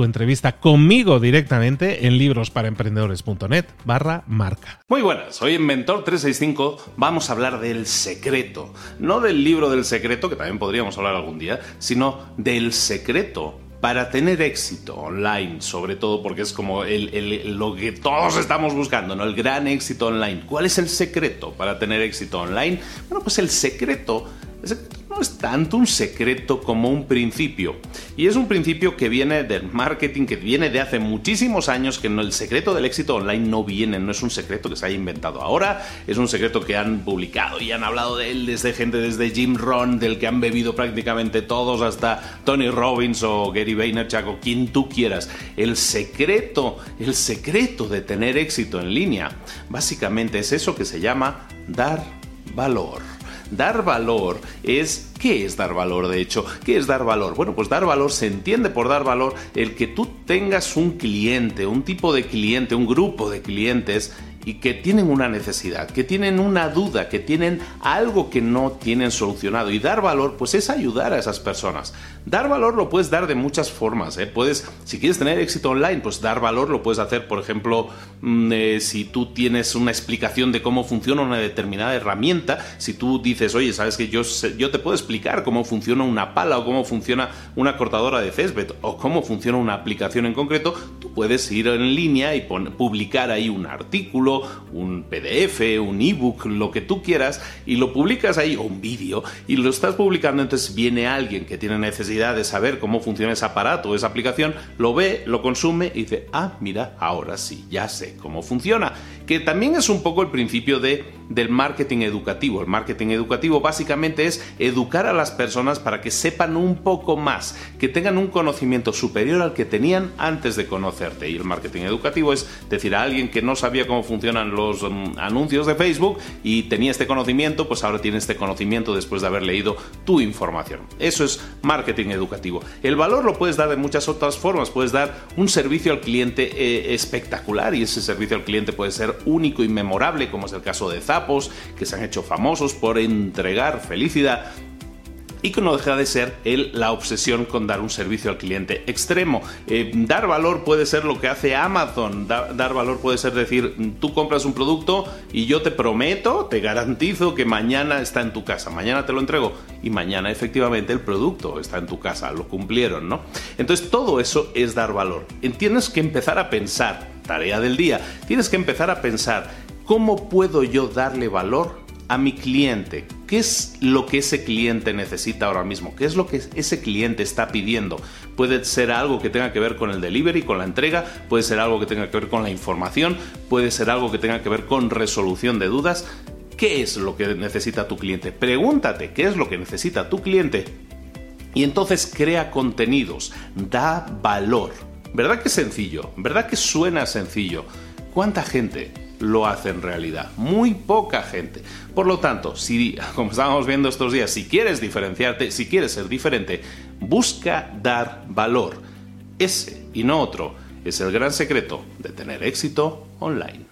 tu entrevista conmigo directamente en librosparaemprendedores.net barra marca. Muy buenas, hoy en Mentor 365 vamos a hablar del secreto. No del libro del secreto, que también podríamos hablar algún día, sino del secreto para tener éxito online, sobre todo porque es como lo que todos estamos buscando, ¿no? El gran éxito online. ¿Cuál es el secreto para tener éxito online? Bueno, pues el secreto, el secreto no es tanto un secreto como un principio. Y es un principio que viene del marketing, que viene de hace muchísimos años, que no, el secreto del éxito online no viene, no es un secreto que se haya inventado ahora, es un secreto que han publicado y han hablado de él desde gente, desde Jim Ron, del que han bebido prácticamente todos, hasta Tony Robbins o Gary Vaynerchuk o quien tú quieras. El secreto, el secreto de tener éxito en línea, básicamente es eso que se llama dar valor. Dar valor es... ¿Qué es dar valor, de hecho? ¿Qué es dar valor? Bueno, pues dar valor se entiende por dar valor el que tú tengas un cliente, un tipo de cliente, un grupo de clientes y que tienen una necesidad, que tienen una duda, que tienen algo que no tienen solucionado. Y dar valor, pues es ayudar a esas personas. Dar valor lo puedes dar de muchas formas. ¿eh? Puedes, si quieres tener éxito online, pues dar valor lo puedes hacer, por ejemplo, mm, eh, si tú tienes una explicación de cómo funciona una determinada herramienta, si tú dices, oye, sabes que yo, yo te puedo explicar cómo funciona una pala o cómo funciona una cortadora de césped o cómo funciona una aplicación en concreto, tú puedes ir en línea y publicar ahí un artículo un PDF, un ebook, lo que tú quieras, y lo publicas ahí, o un vídeo, y lo estás publicando, entonces viene alguien que tiene necesidad de saber cómo funciona ese aparato o esa aplicación, lo ve, lo consume y dice, ah, mira, ahora sí, ya sé cómo funciona. Que también es un poco el principio de, del marketing educativo. El marketing educativo básicamente es educar a las personas para que sepan un poco más, que tengan un conocimiento superior al que tenían antes de conocerte. Y el marketing educativo es decir a alguien que no sabía cómo funciona funcionan los mm, anuncios de Facebook y tenía este conocimiento, pues ahora tiene este conocimiento después de haber leído tu información. Eso es marketing educativo. El valor lo puedes dar de muchas otras formas. Puedes dar un servicio al cliente eh, espectacular y ese servicio al cliente puede ser único y memorable, como es el caso de Que se han hecho famosos por entregar felicidad y que no deja de ser la obsesión con dar un servicio al cliente extremo. Eh, dar valor puede ser lo que hace Amazon, dar valor puede ser decir, tú compras un producto y yo te prometo, te garantizo que mañana está en tu casa, mañana te lo entrego y mañana efectivamente el producto está en tu casa, lo cumplieron, ¿no? Entonces todo eso es dar valor. Tienes que empezar a pensar, tarea del día, tienes que empezar a pensar, ¿cómo puedo yo darle valor a mi cliente. ¿Qué es lo que ese cliente necesita ahora mismo? ¿Qué es lo que ese cliente está pidiendo? Puede ser algo que tenga que ver con el delivery, con la entrega, puede ser algo que tenga que ver con la información, puede ser algo que tenga que ver con resolución de dudas. ¿Qué es lo que necesita tu cliente? Pregúntate qué es lo que necesita tu cliente y entonces crea contenidos, da valor. ¿Verdad que es sencillo? ¿Verdad que suena sencillo? ¿Cuánta gente lo hacen realidad. Muy poca gente. Por lo tanto, si, como estábamos viendo estos días, si quieres diferenciarte, si quieres ser diferente, busca dar valor. Ese y no otro es el gran secreto de tener éxito online.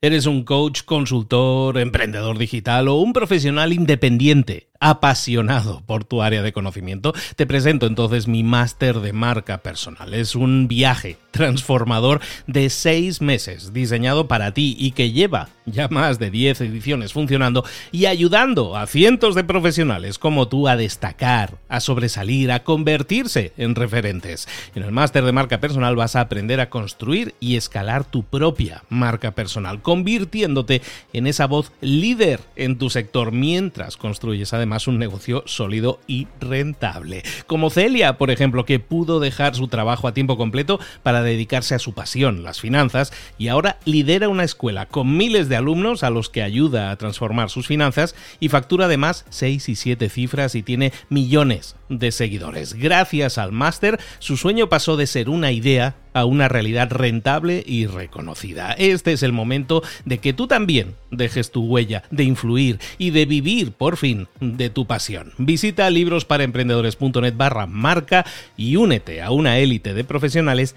¿Eres un coach, consultor, emprendedor digital o un profesional independiente? apasionado por tu área de conocimiento, te presento entonces mi máster de marca personal. Es un viaje transformador de seis meses diseñado para ti y que lleva ya más de 10 ediciones funcionando y ayudando a cientos de profesionales como tú a destacar, a sobresalir, a convertirse en referentes. En el máster de marca personal vas a aprender a construir y escalar tu propia marca personal, convirtiéndote en esa voz líder en tu sector mientras construyes además más un negocio sólido y rentable. Como Celia, por ejemplo, que pudo dejar su trabajo a tiempo completo para dedicarse a su pasión, las finanzas, y ahora lidera una escuela con miles de alumnos a los que ayuda a transformar sus finanzas y factura además 6 y 7 cifras y tiene millones de seguidores. Gracias al máster, su sueño pasó de ser una idea a una realidad rentable y reconocida. Este es el momento de que tú también dejes tu huella, de influir y de vivir por fin de tu pasión. Visita librosparaemprendedores.net barra marca y únete a una élite de profesionales